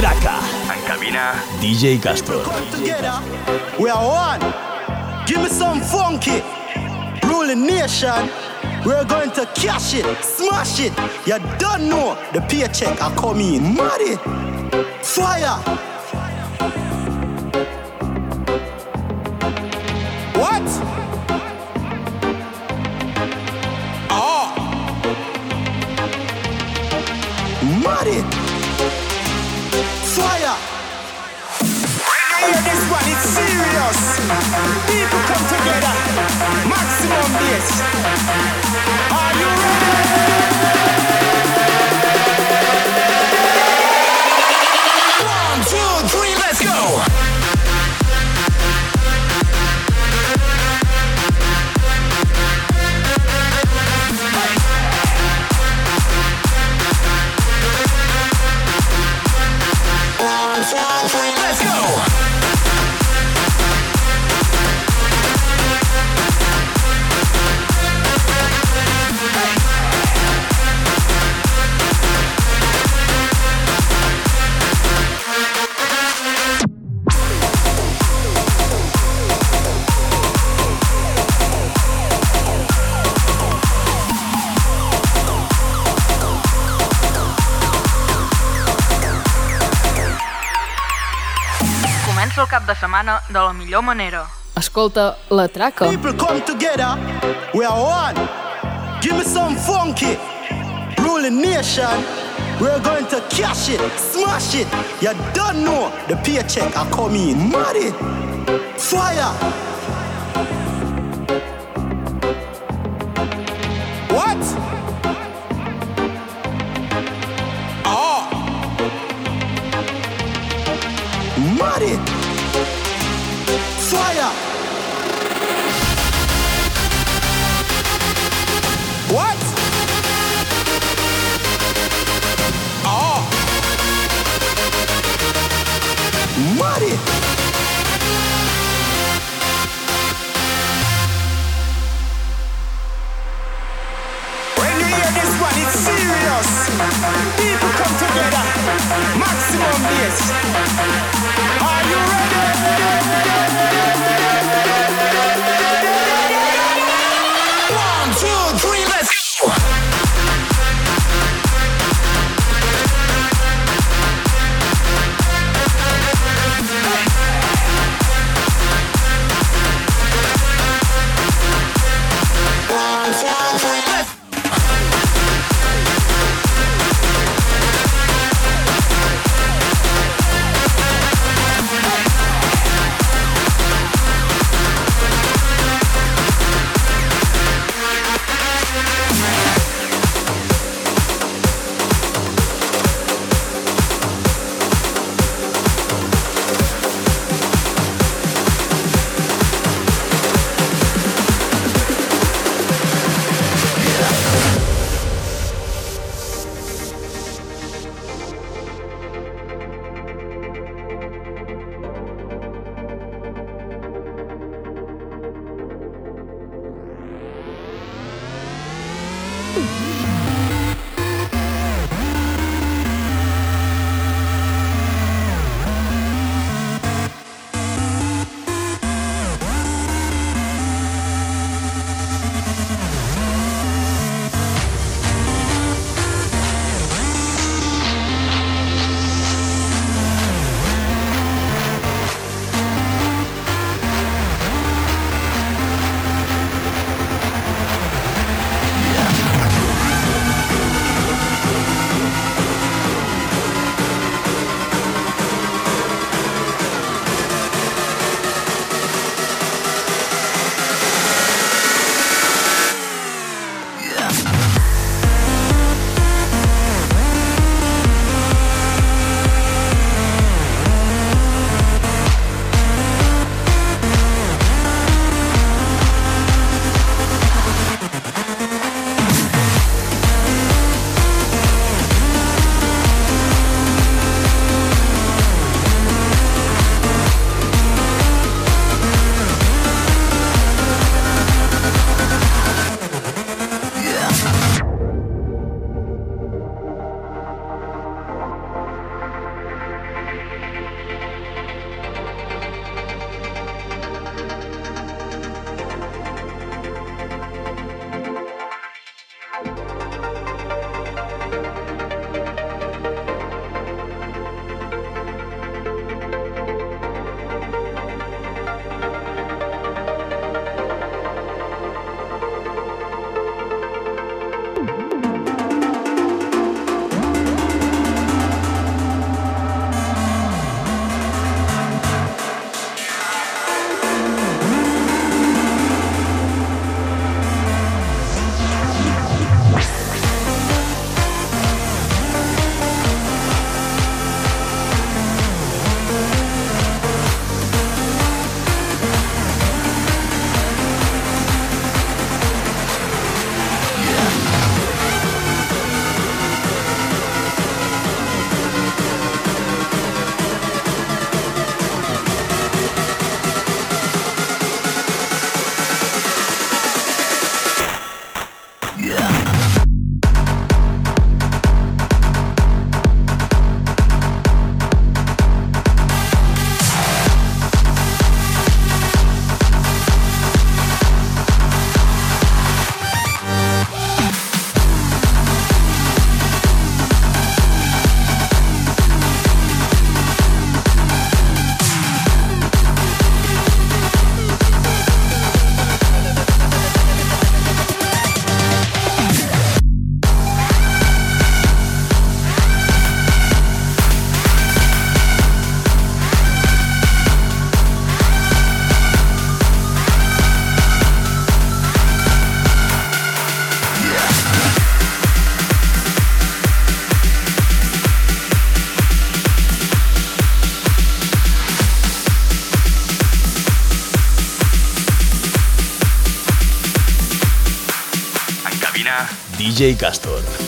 En cabina, DJ Kaz7hor. We are one. Give me some funky. Ruling nation. We're going to cash it, smash it. You don't know the paycheck are coming. Money, fire. Bass. Are you ready? Setmana de la millor manera. Escolta la traca. People come together. We are one. Give me some funky. Ruling nation. We're going to cash it, smash it. You don't know the paycheck are coming. Money, fire. What? Oh. Money, fire. Maximum bass. Are you ready? DJ Castor.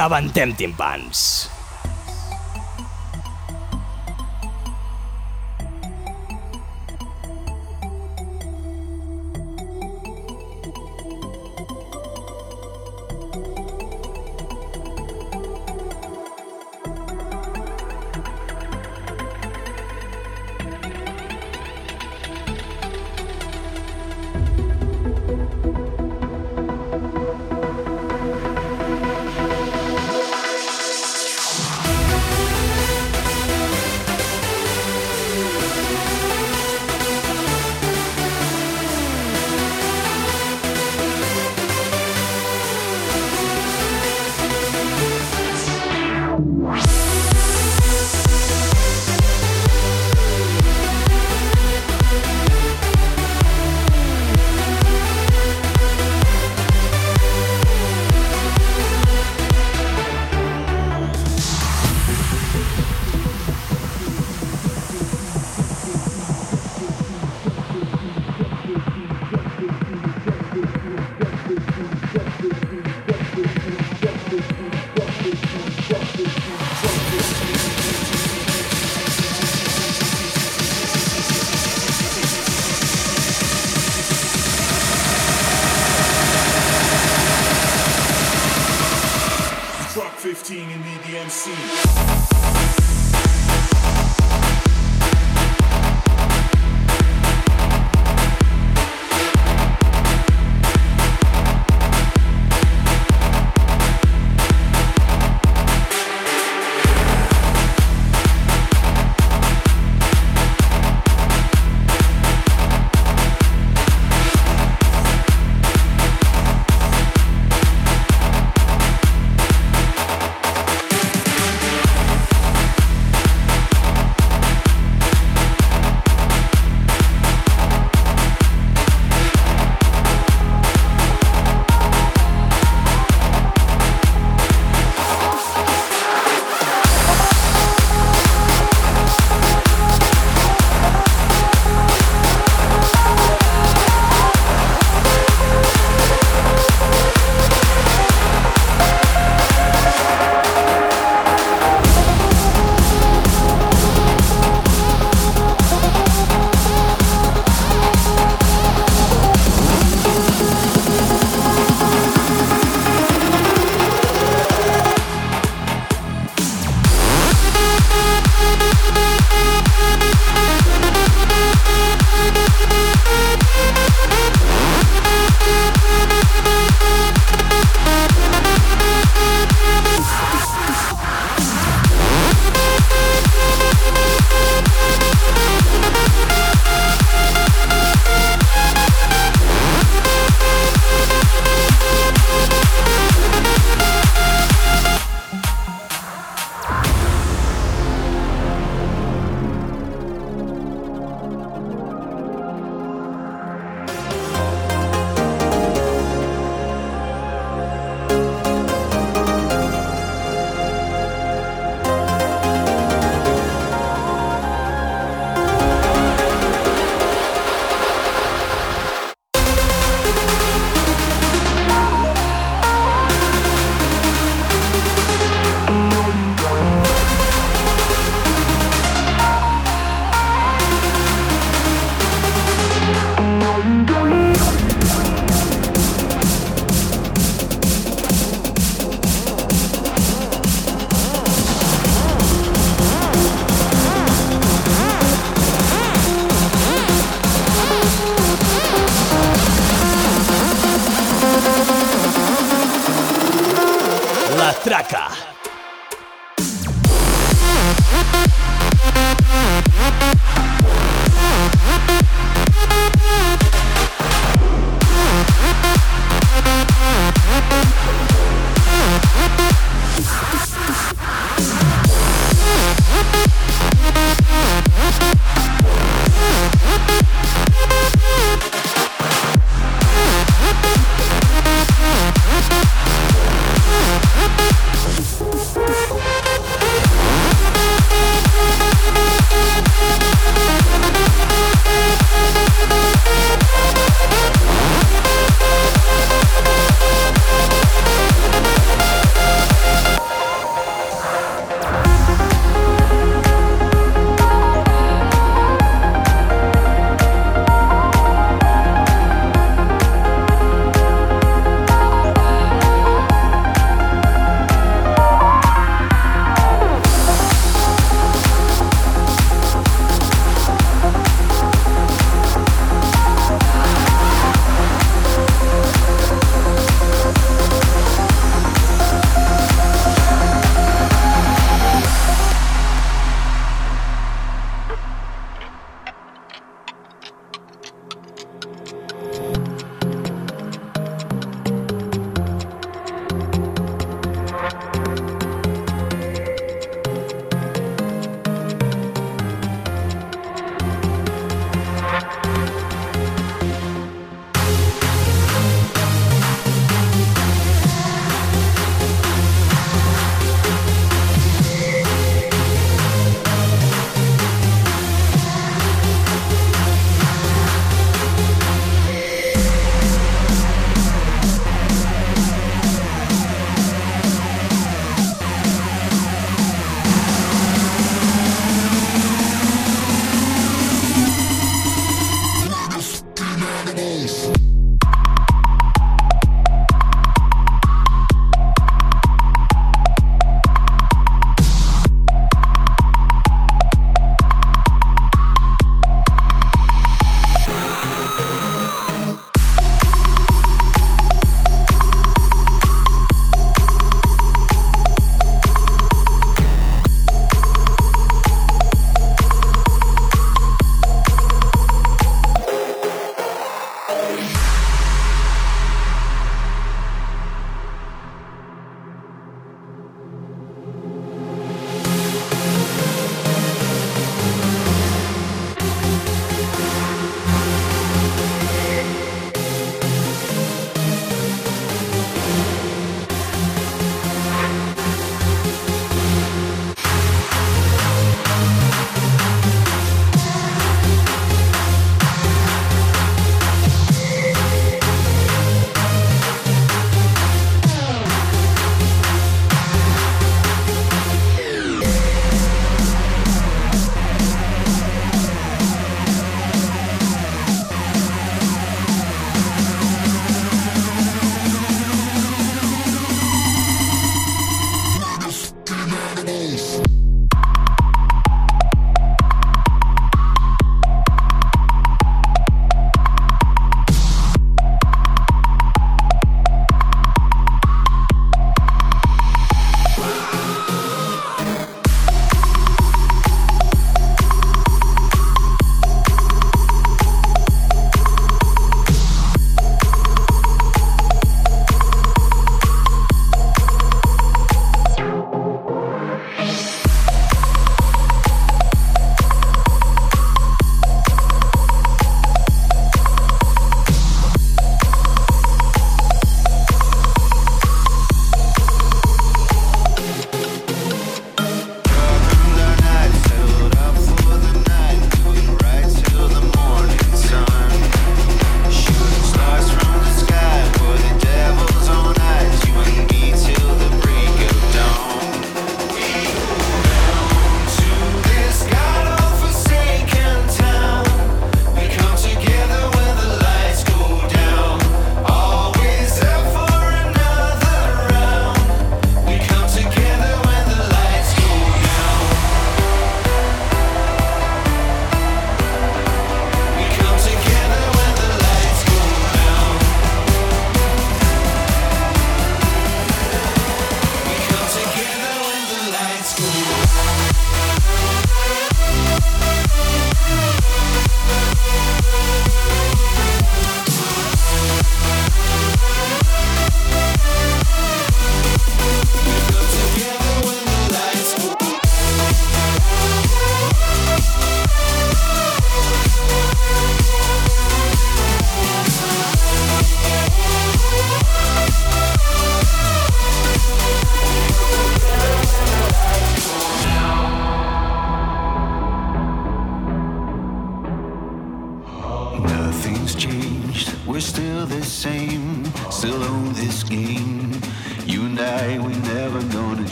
Rebentem timpans.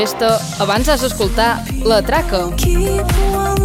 festa, abans has d'escoltar La Traca. Keep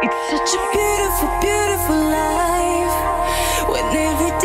It's such a beautiful, beautiful life. When every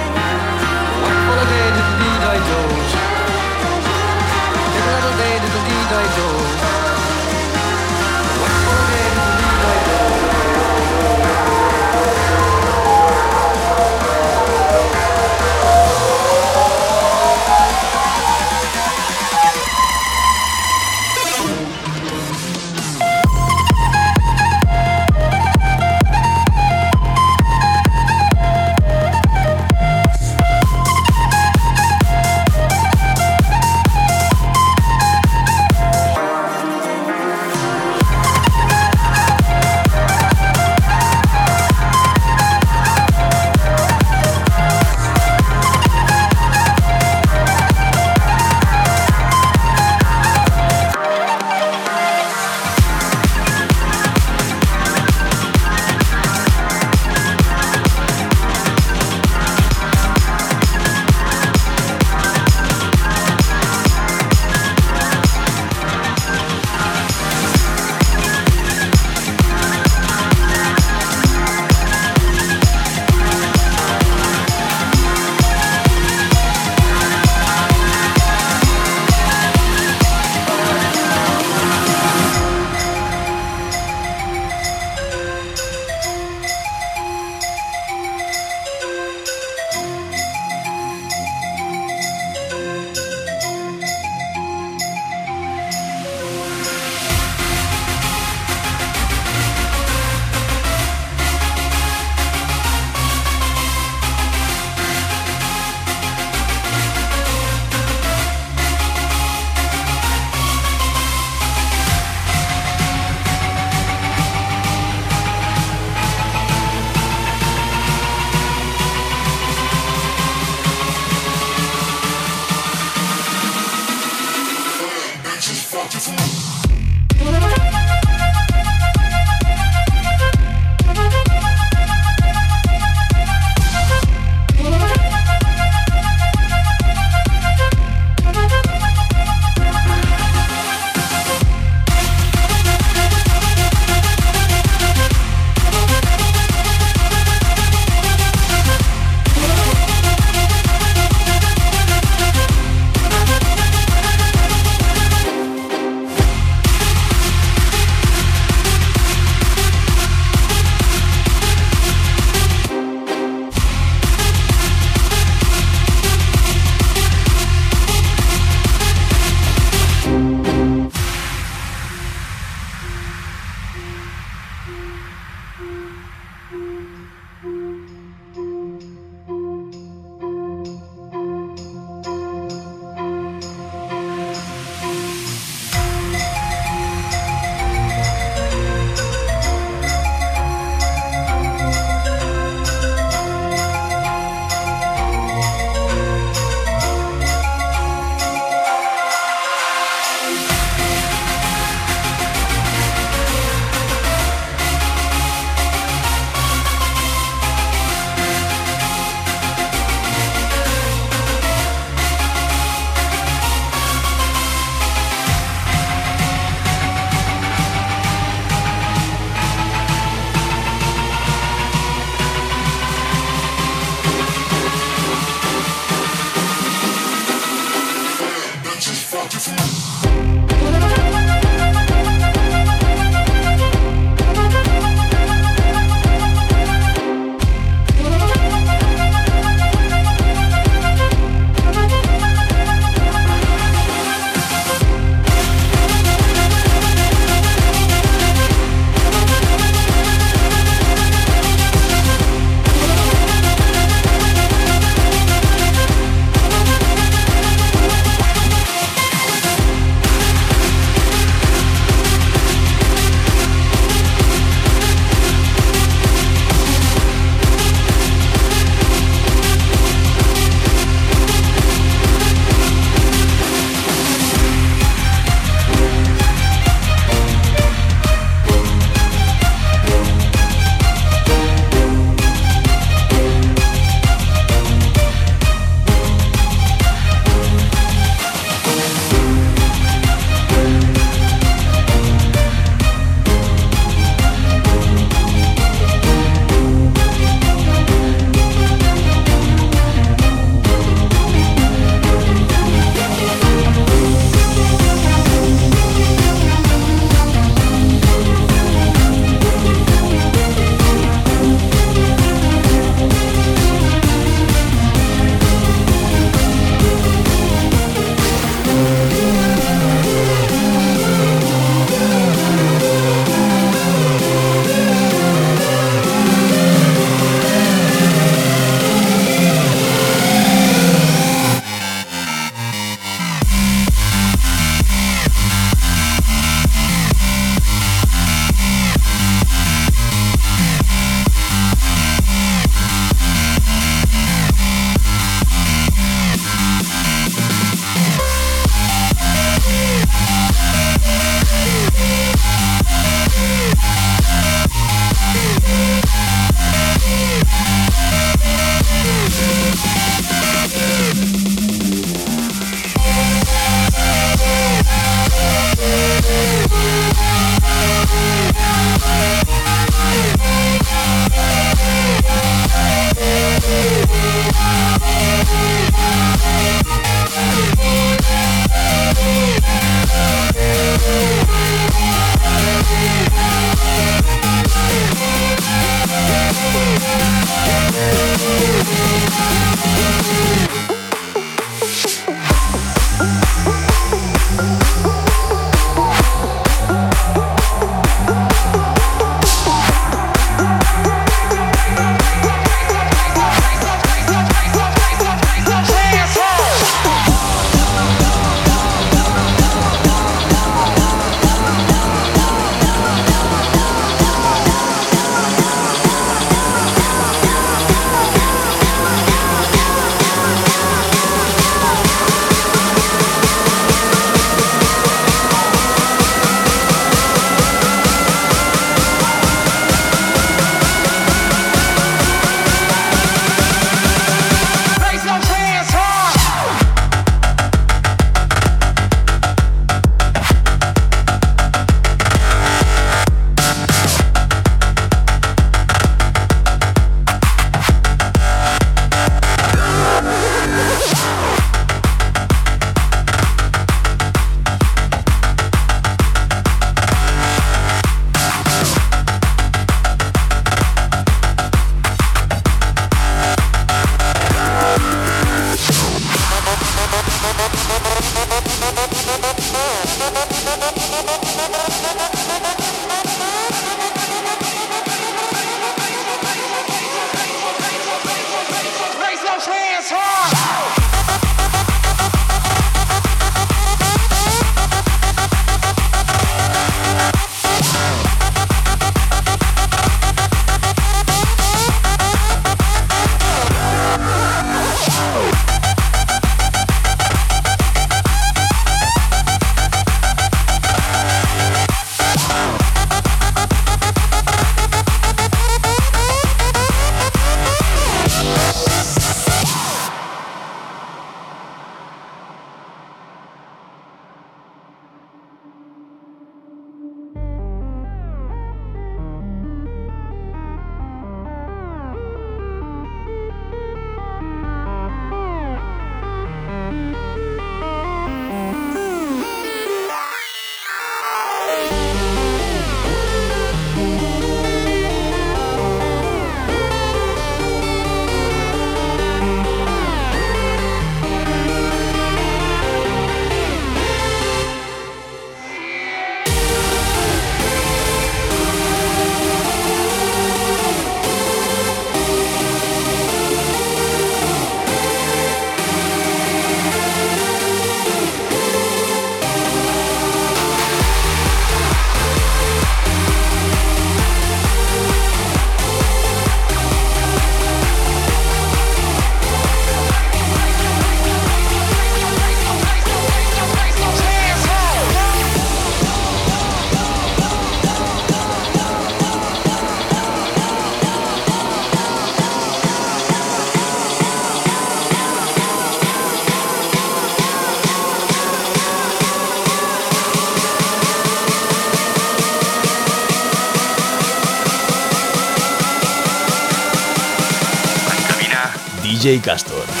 DJ Castor.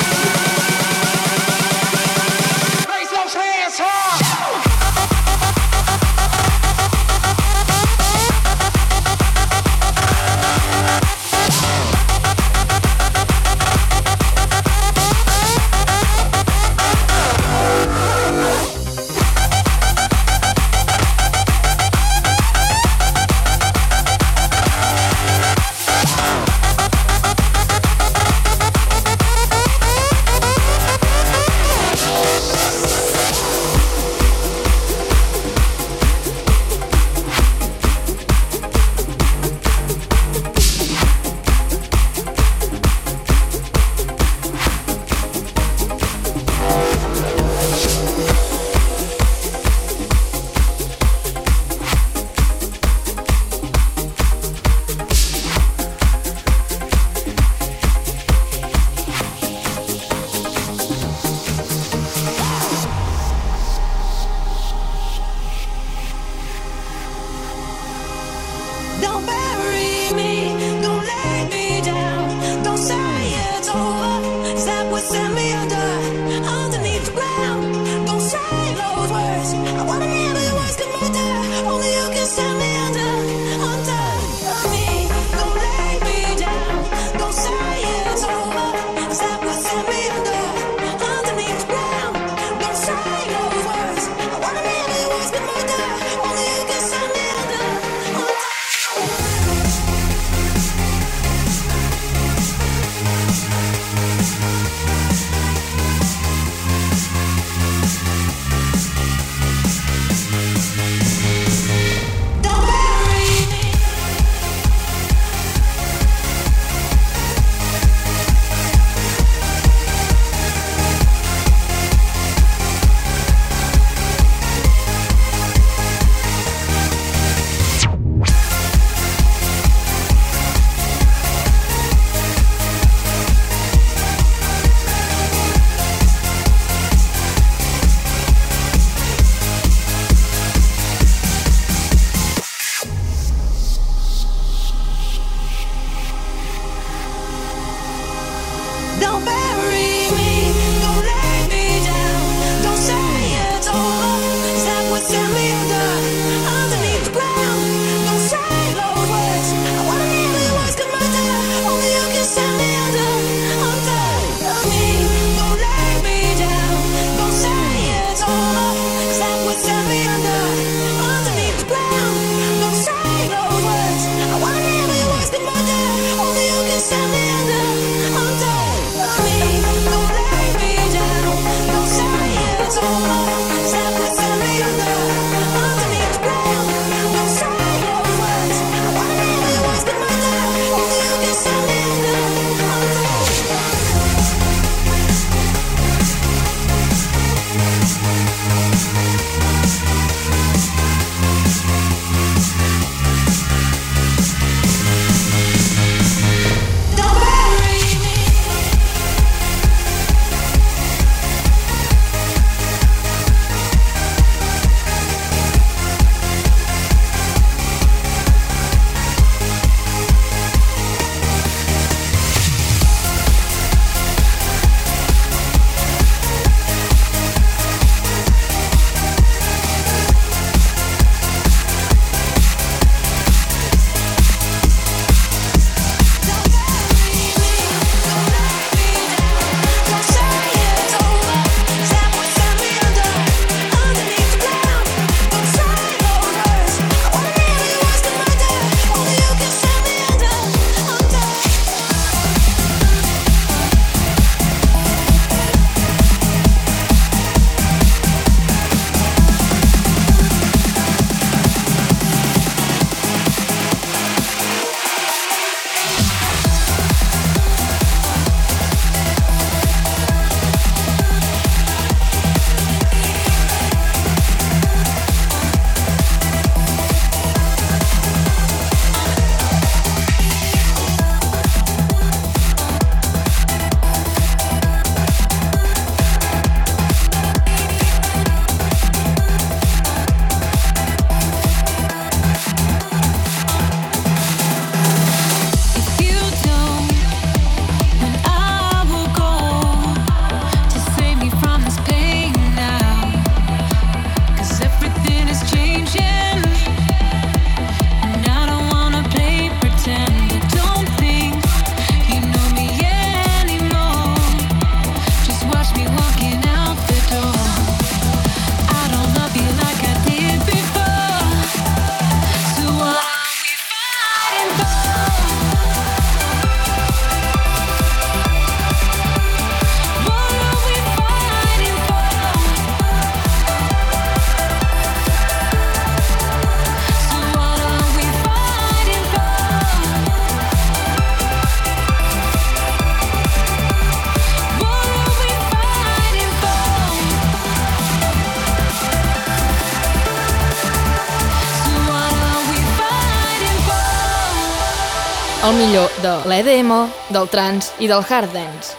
El millor de l'EDM, del trans i del hard dance.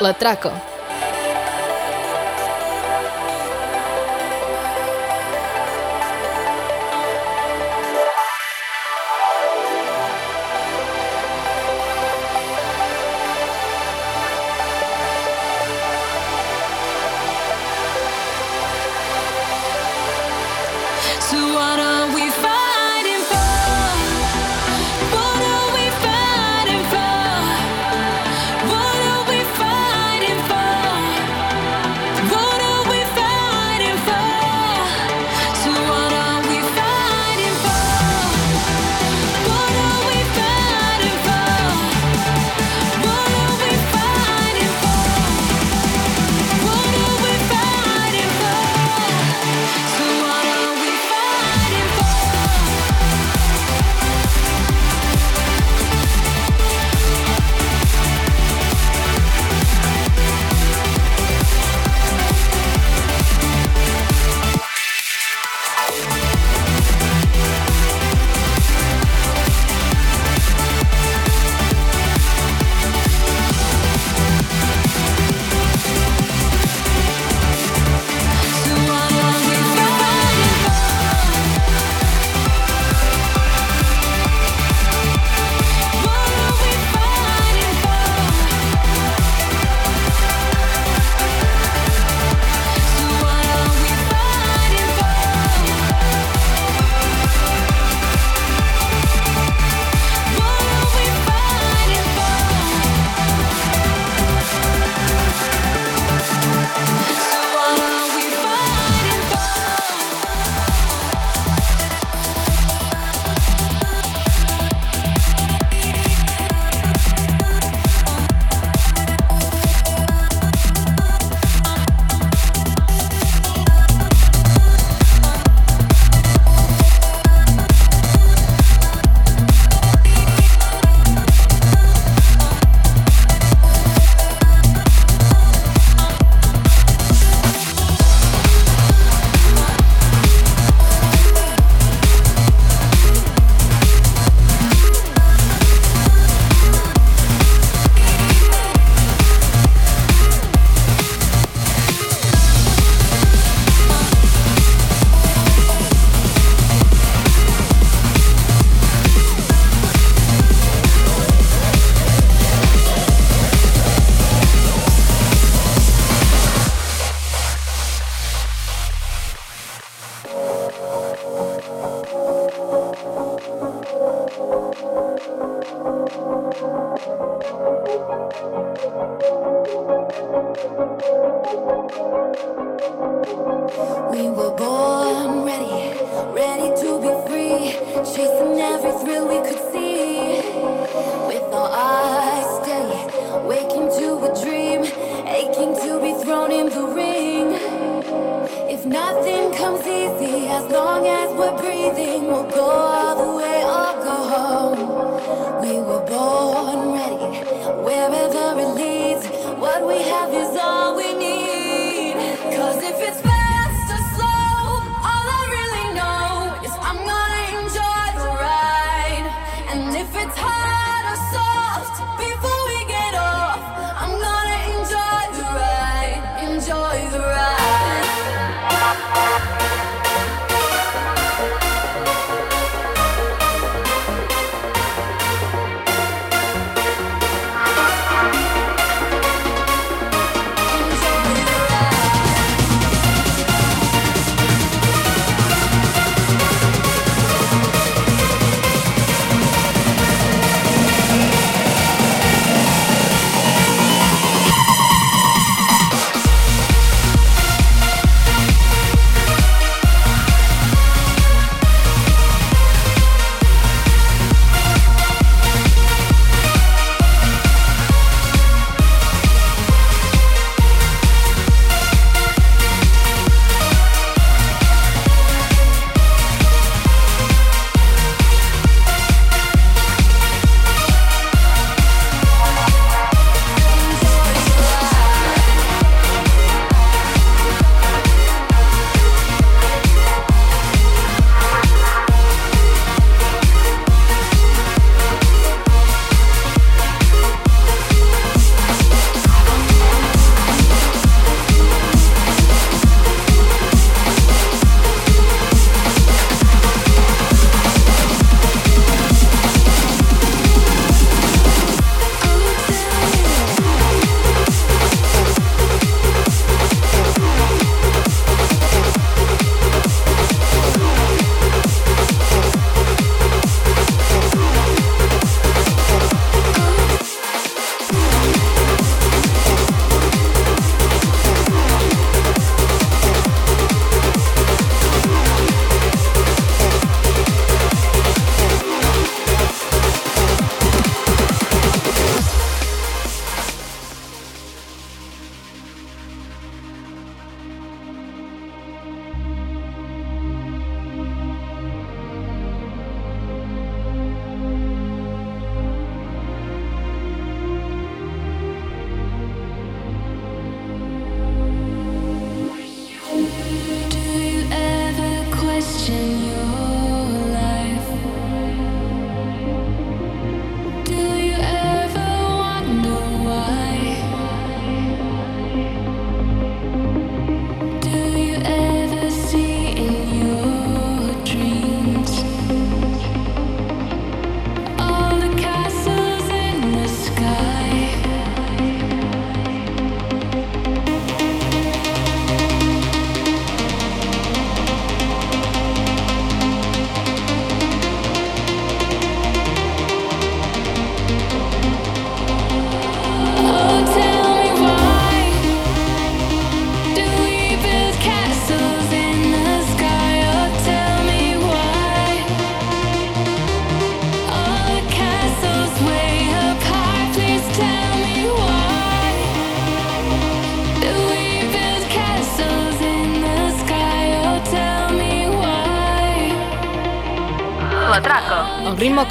La traca.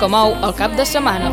que mou el cap de setmana.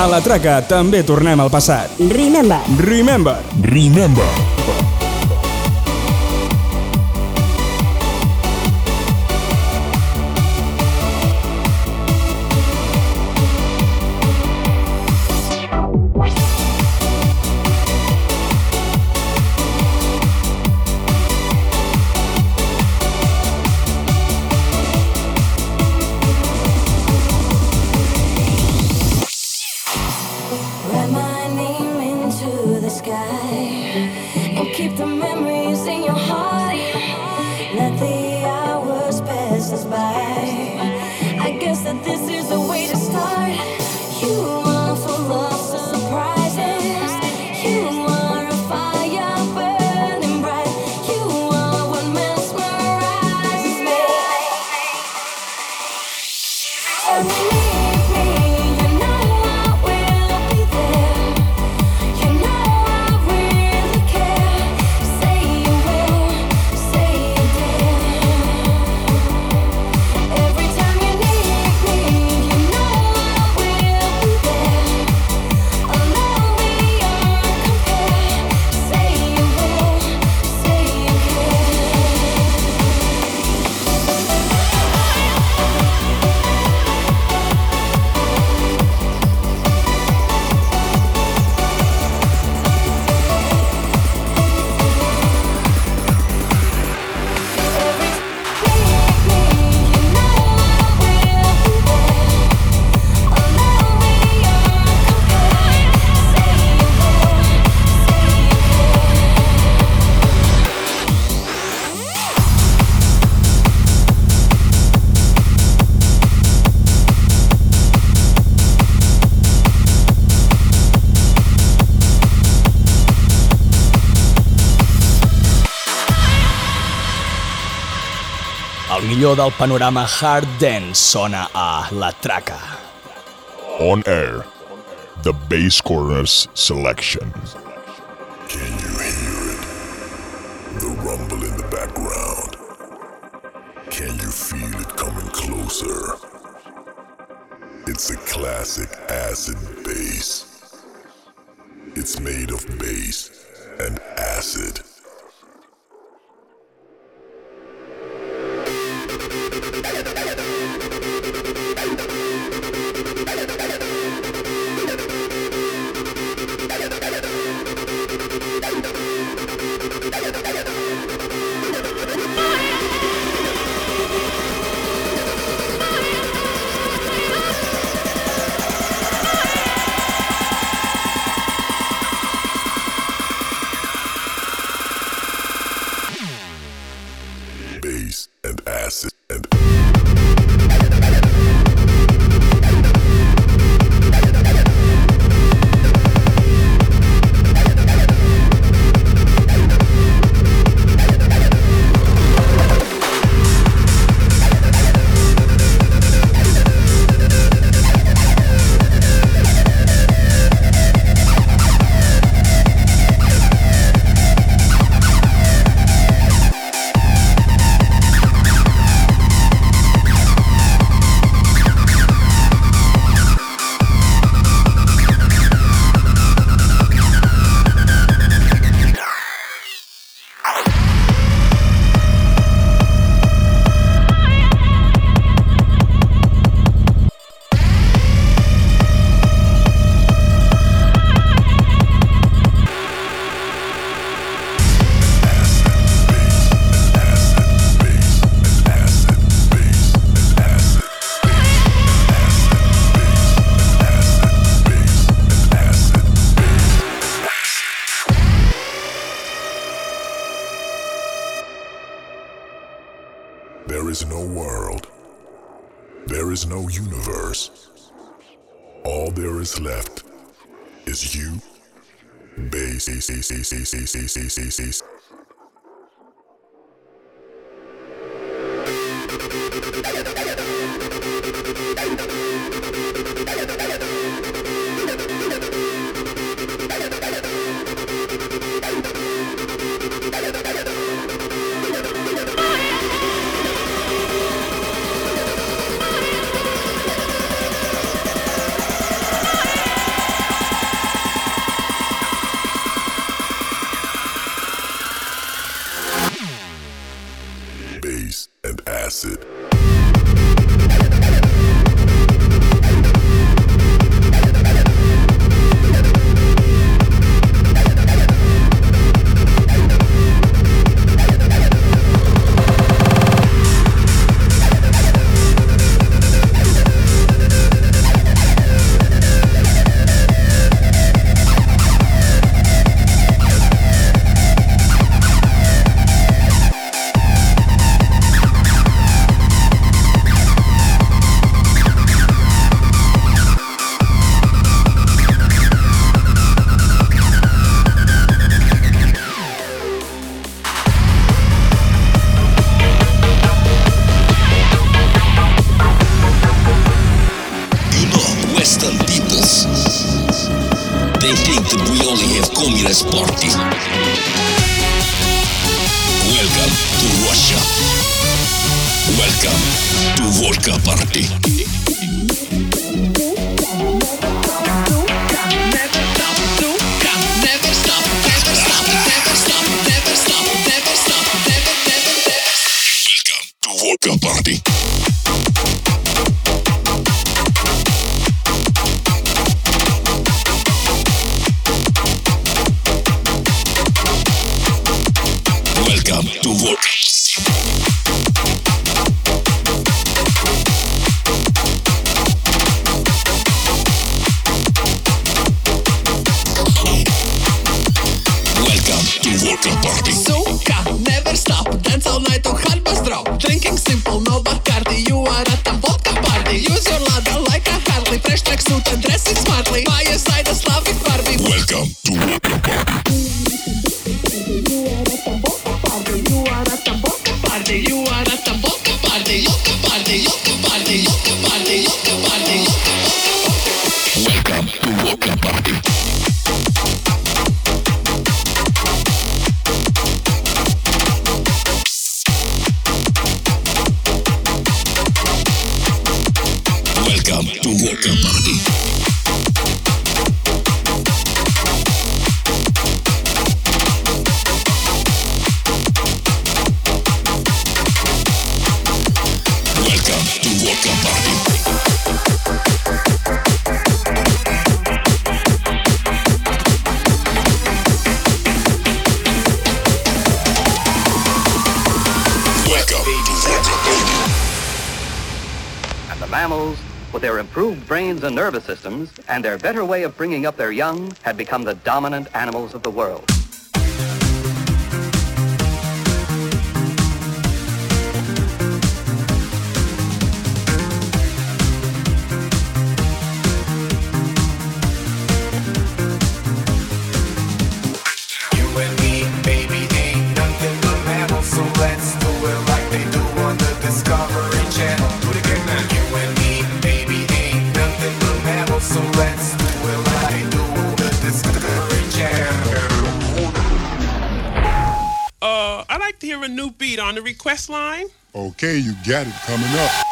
A la traca també tornem al passat. Remember. Remember. Remember. Millor del panorama hard dance sona a La Traca. On air, the Basscornerz selection. Can you hear it? The rumble in the background. Can you feel it coming closer? It's a classic acid bass. It's made of bass and acid. We only have communist party. Welcome to Russia. Welcome to Vodka party. systems and their better way of bringing up their young had become the dominant animals of the world. line? Okay, you got it coming up.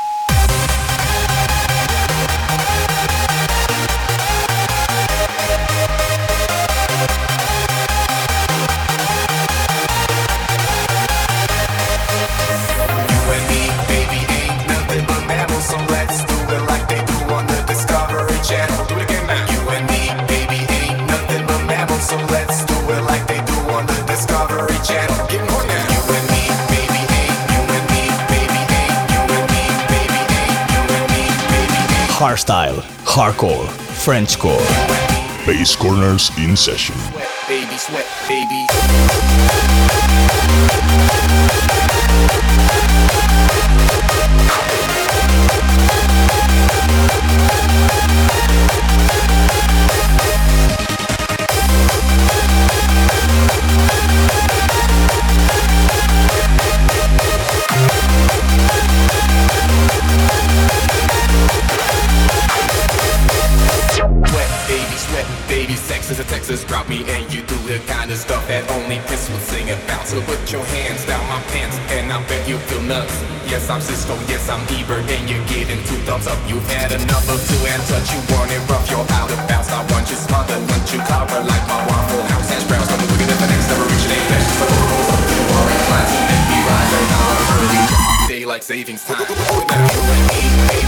style, hardcore, Frenchcore. Bass corners in session. Sweat, baby, sweat, baby. swing and bounce. So put your hands down my pants, and I bet you feel nuts. Yes, I'm Cisco, yes, I'm Ebert, and you're giving two thumbs up. You've had enough of two and touch, you want it rough, you're out of bounds. I want you smothered, want you covered like my waffle house hash browns. Come look at the next never reach an eight So roll up your orange lines, make me rise an hour early. Daylight savings time.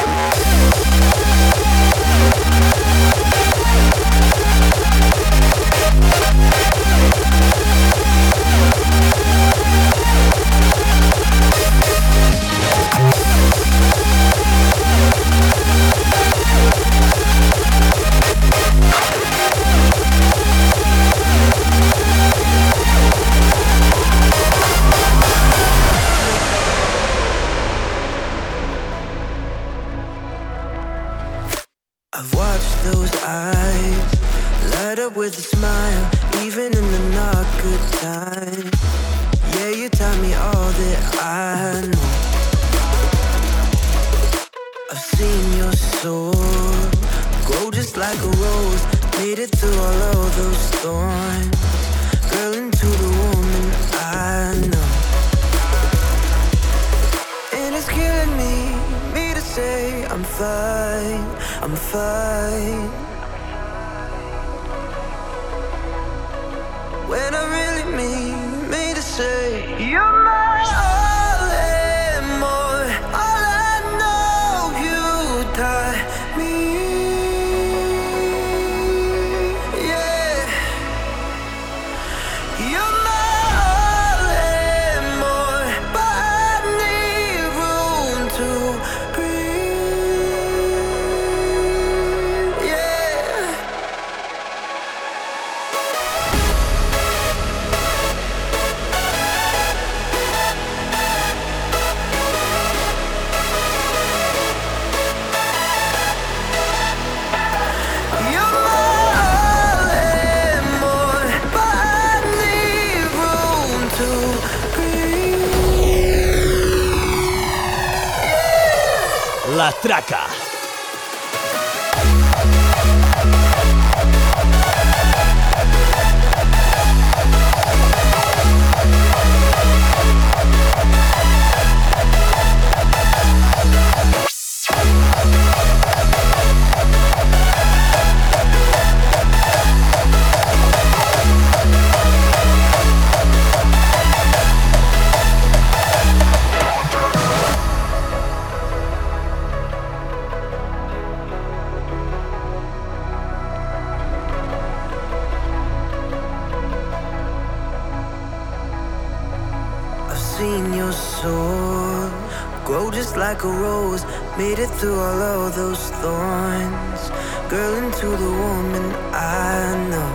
Made it through all of those thorns, girl, into the woman I know.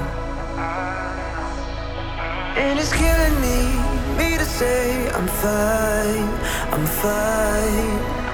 And it's killing me, me to say I'm fine, I'm fine.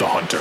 the Hunter.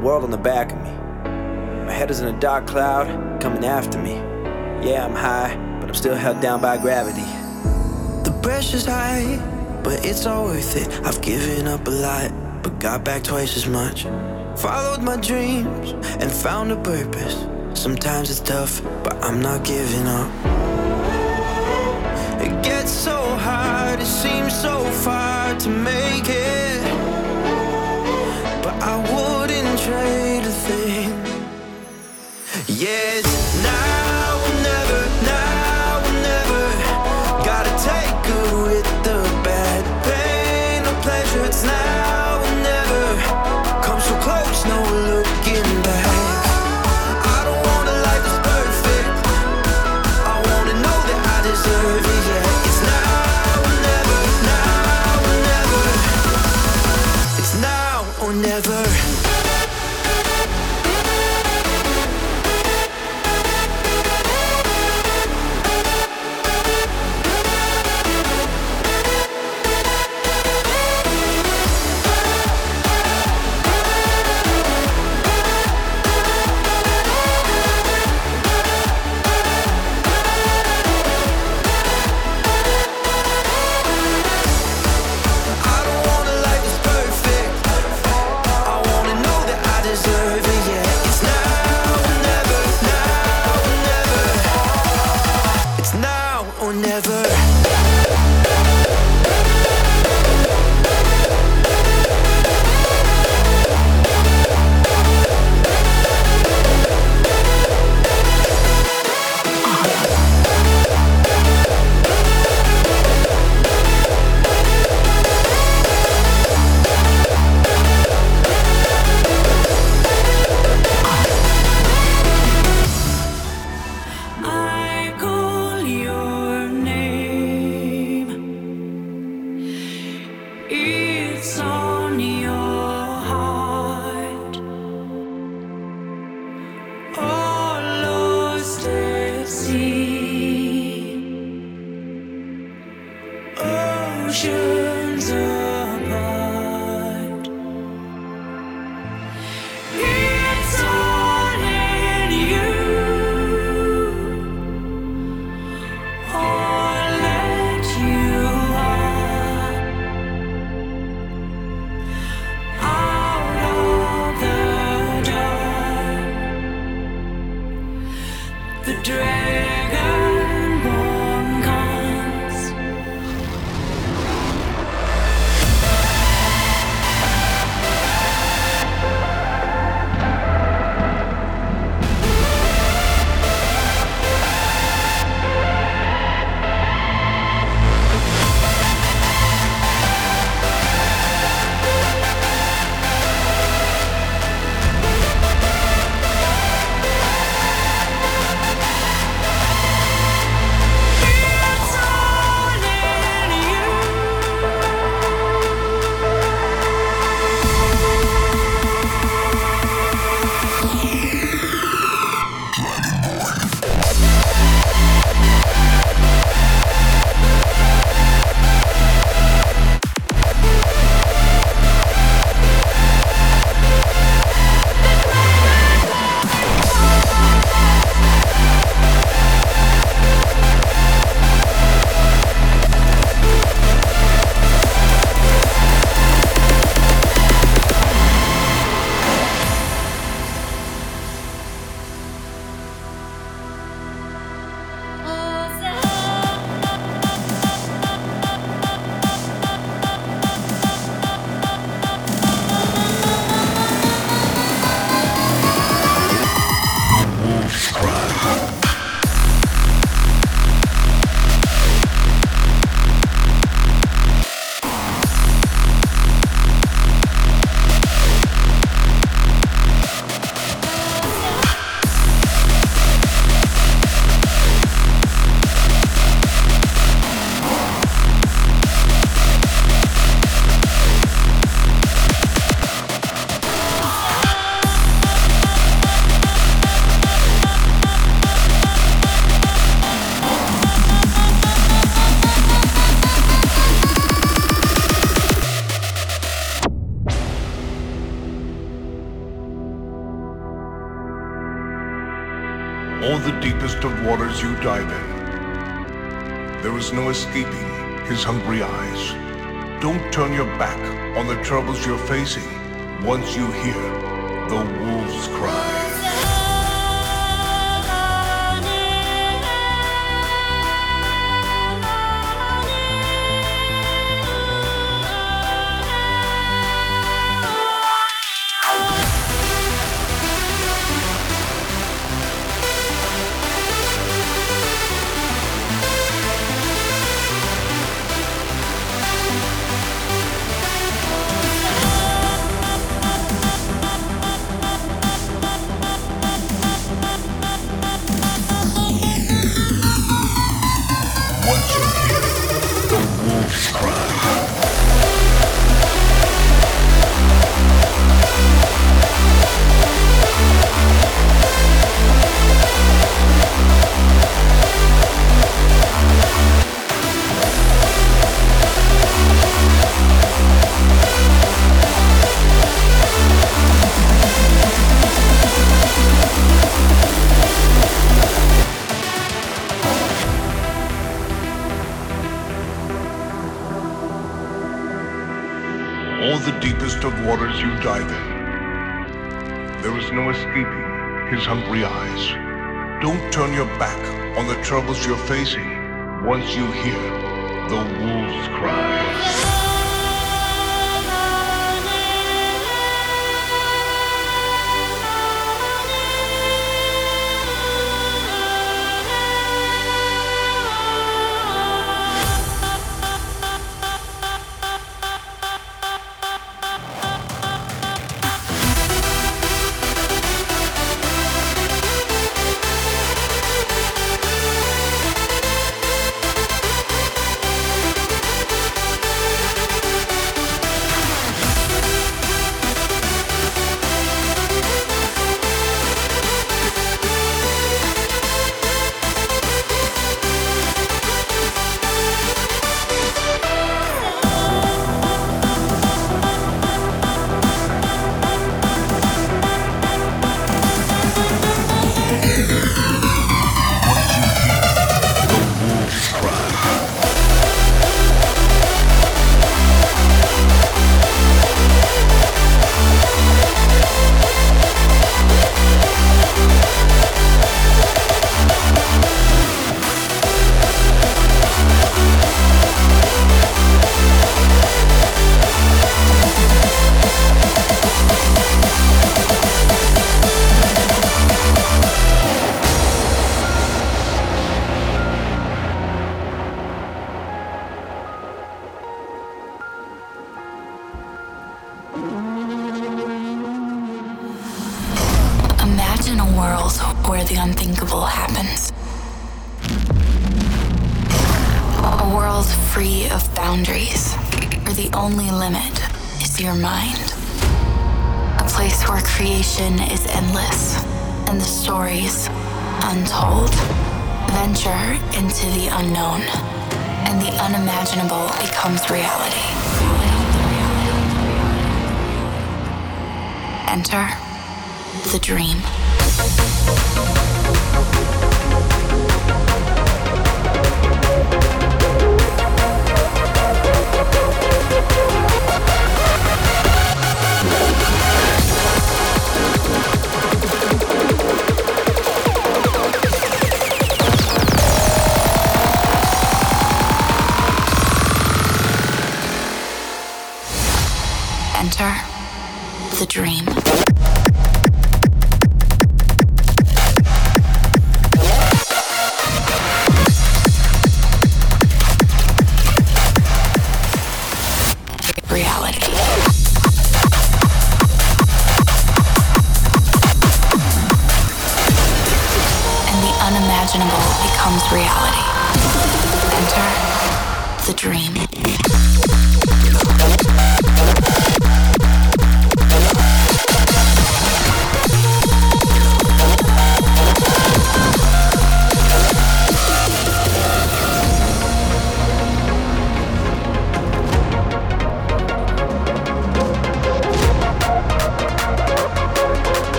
world on the back of me. My head is in a dark cloud coming after me. Yeah, I'm high, but I'm still held down by gravity. The pressure's high, but it's all worth it. I've given up a lot, but got back twice as much. Followed my dreams and found a purpose. Sometimes it's tough, but I'm not giving up. It gets so hard, it seems so far to make it. But I wouldn't trade a thing. Yeah,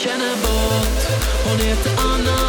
känner bort, hon heter Anna.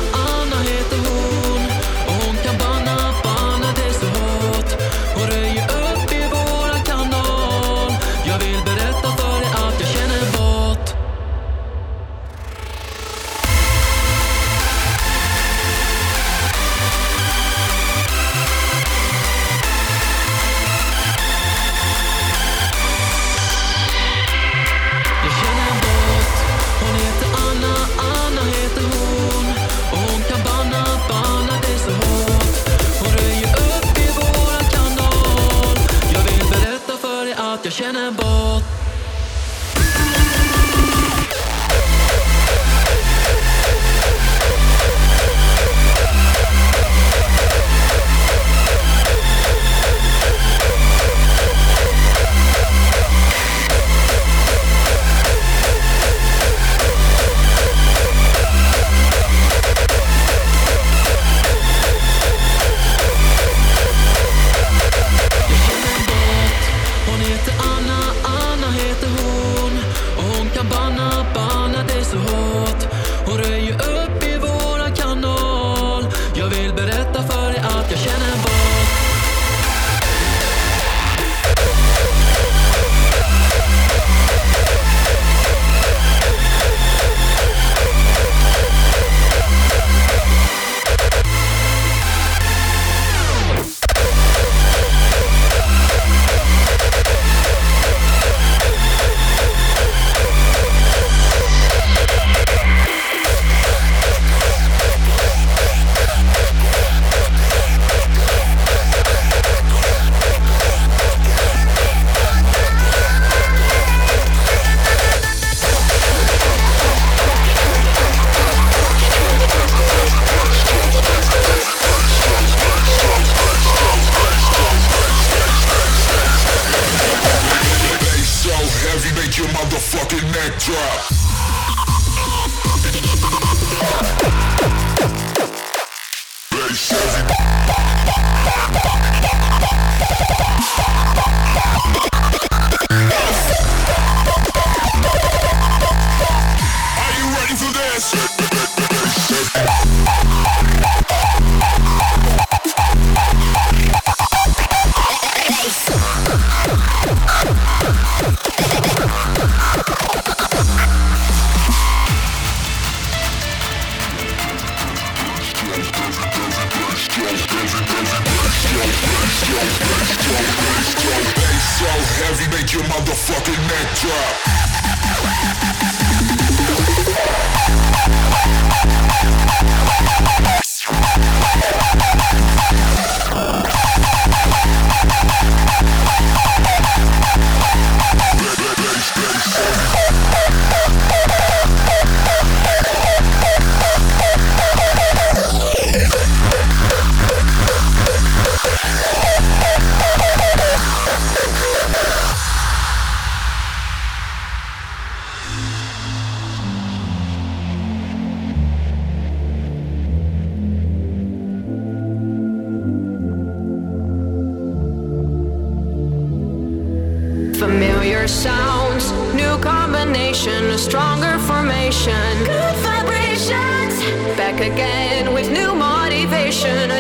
better sounds, new combination, a stronger formation. Good vibrations. Back again with new motivation.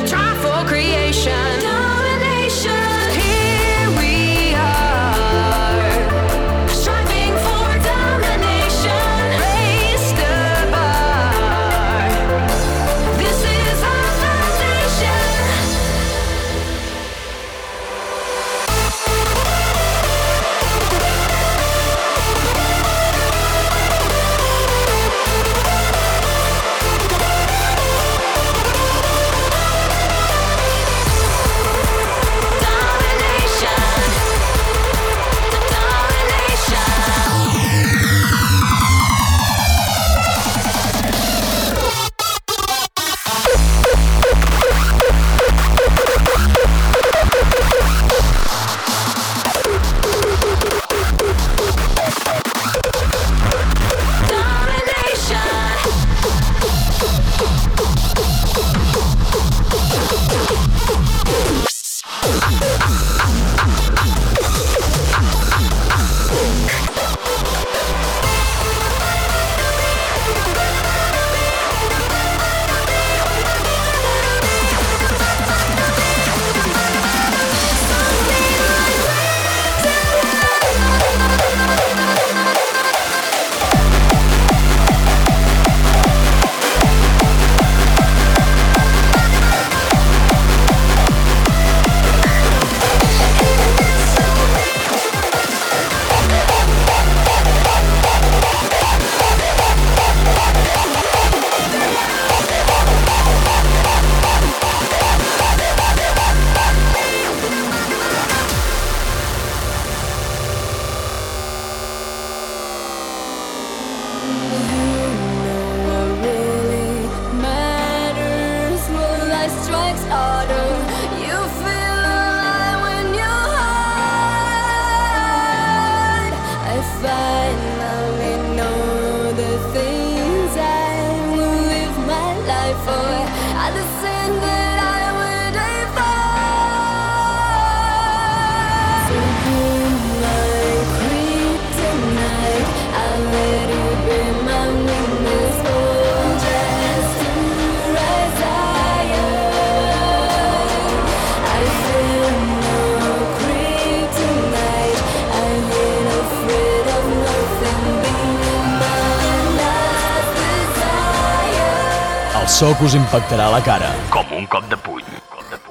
so que us impactarà la cara. Com un cop de puny.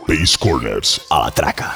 Base Corners a la traca.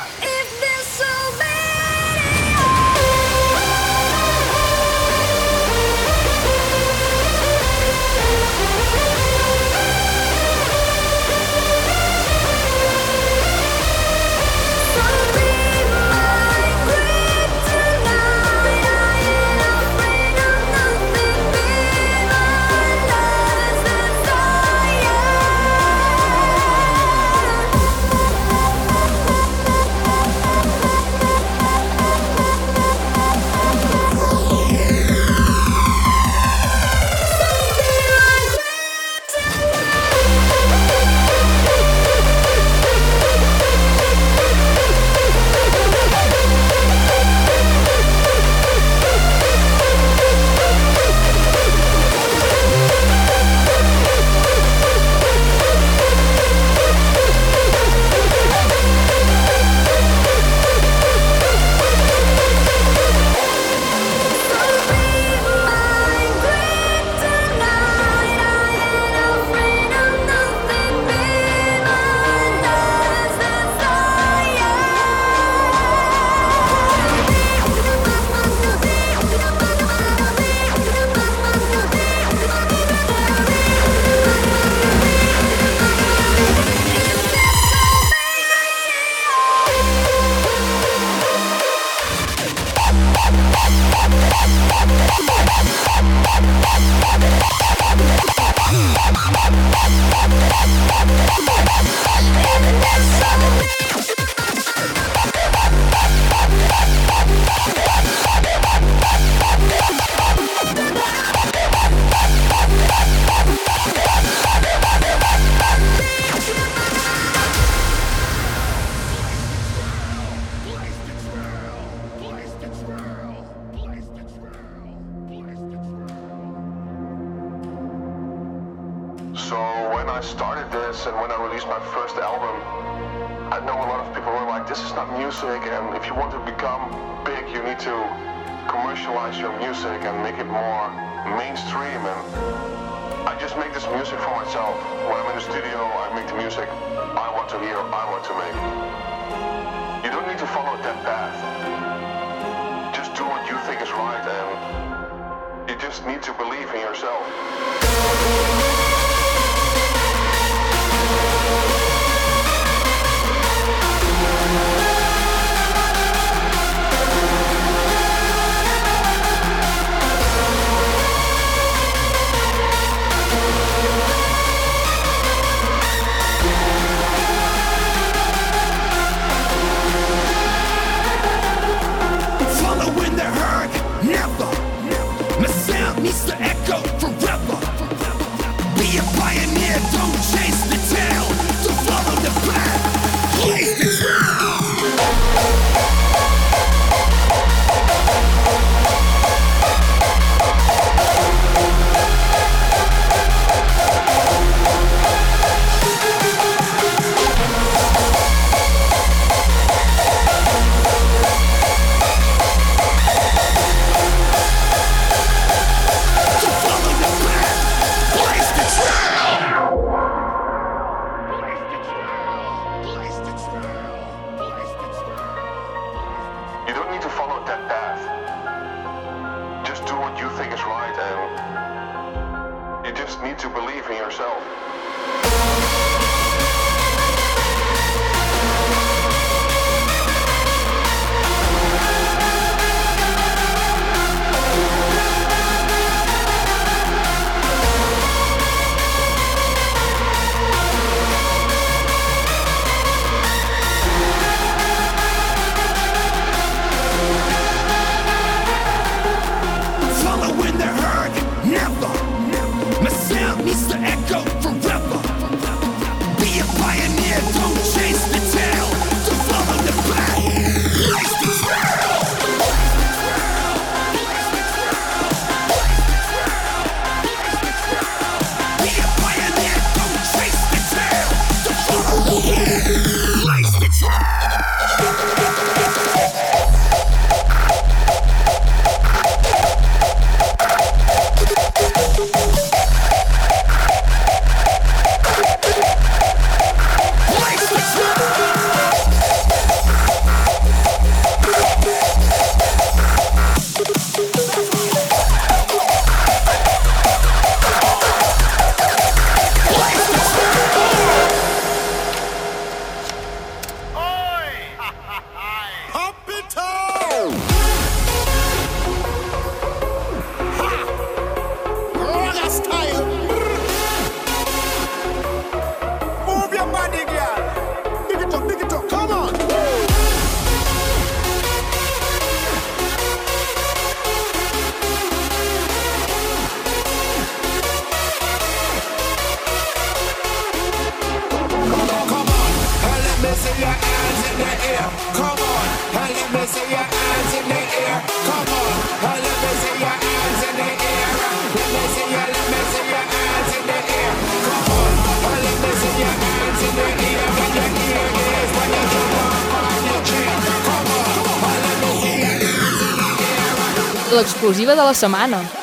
Air. L'exclusiva de la setmana.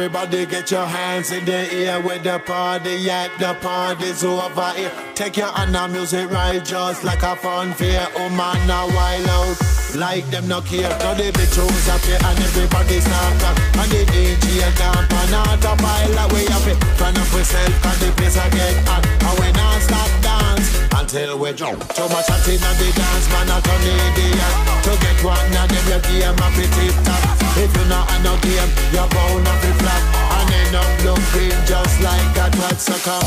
Everybody get your hands in the air with the party at the party's over here. Take your hand and music right just like a fun fair. Oh man, now wild out. Like them no care. Now the bitches up here and everybody start up. And the DJ and damp and all the pile we up it. Turn up yourself cause the place I get hot. And we not stop dance until we drunk. Too much hot in the dance, man, I turn idiot. To get one of them, you give them a tip top. If you not have no game, you're bound to be flat And end up looking just like a bad sucker.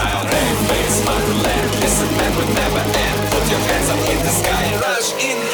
style Rave, bass, motherland Listen, man, would never end. Put your hands up in the sky Rush in.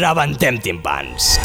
Rabantem Timpans.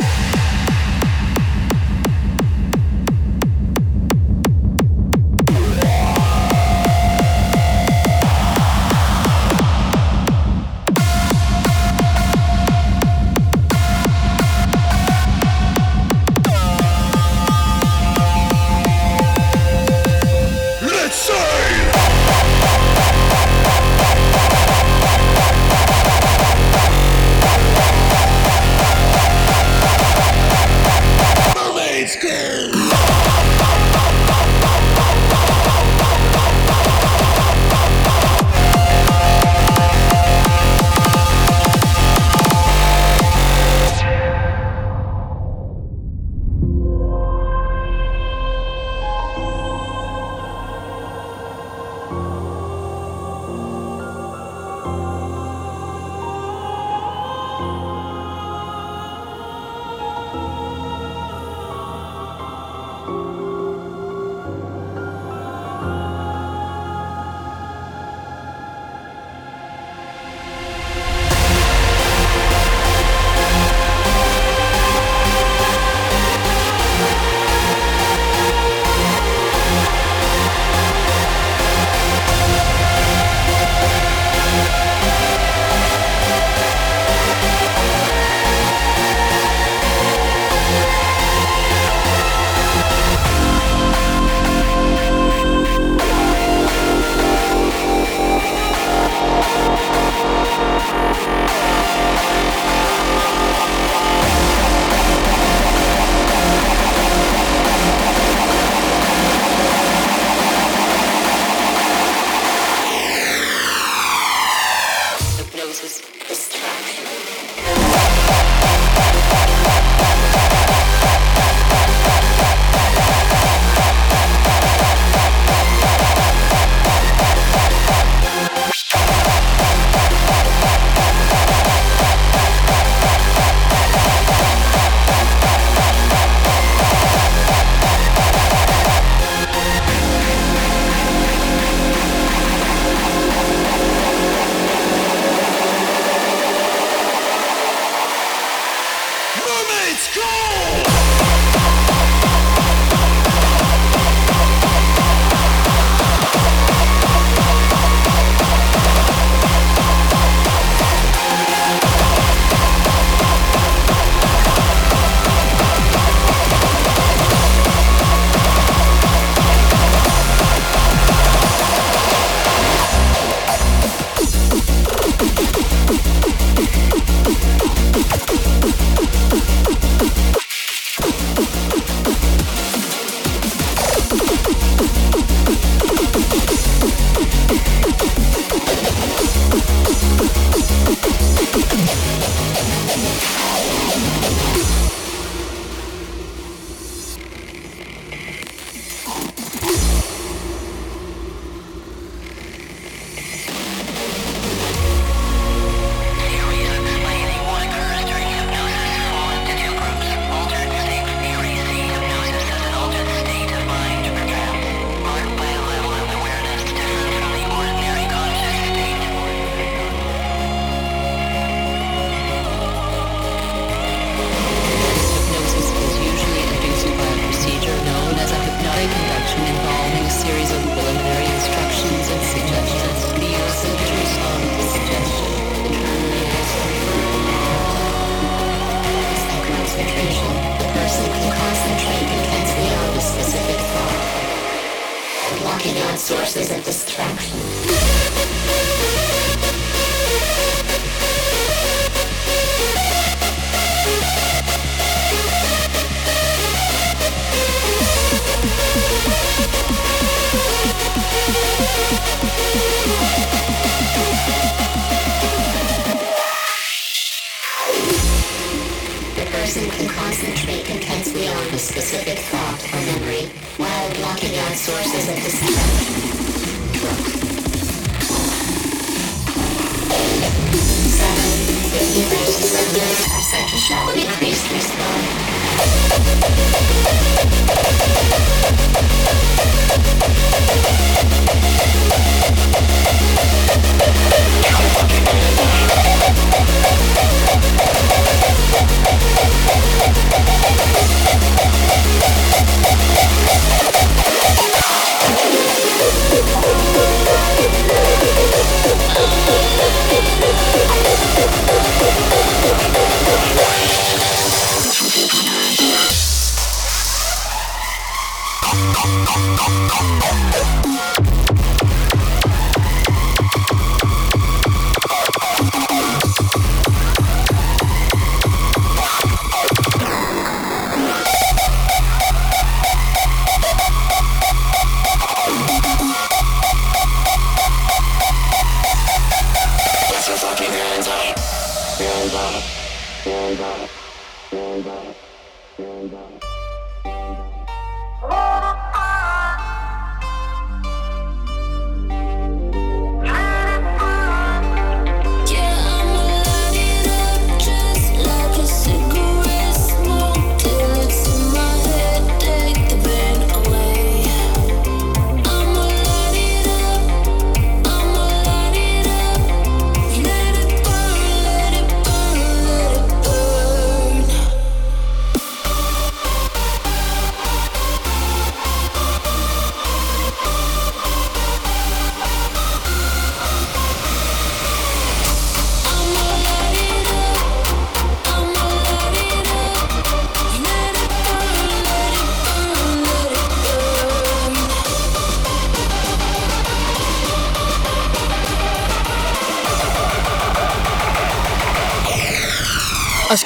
Sources of distraction.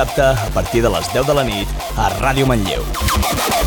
Dissabte a partir de les 10 de la nit a Ràdio Manlleu.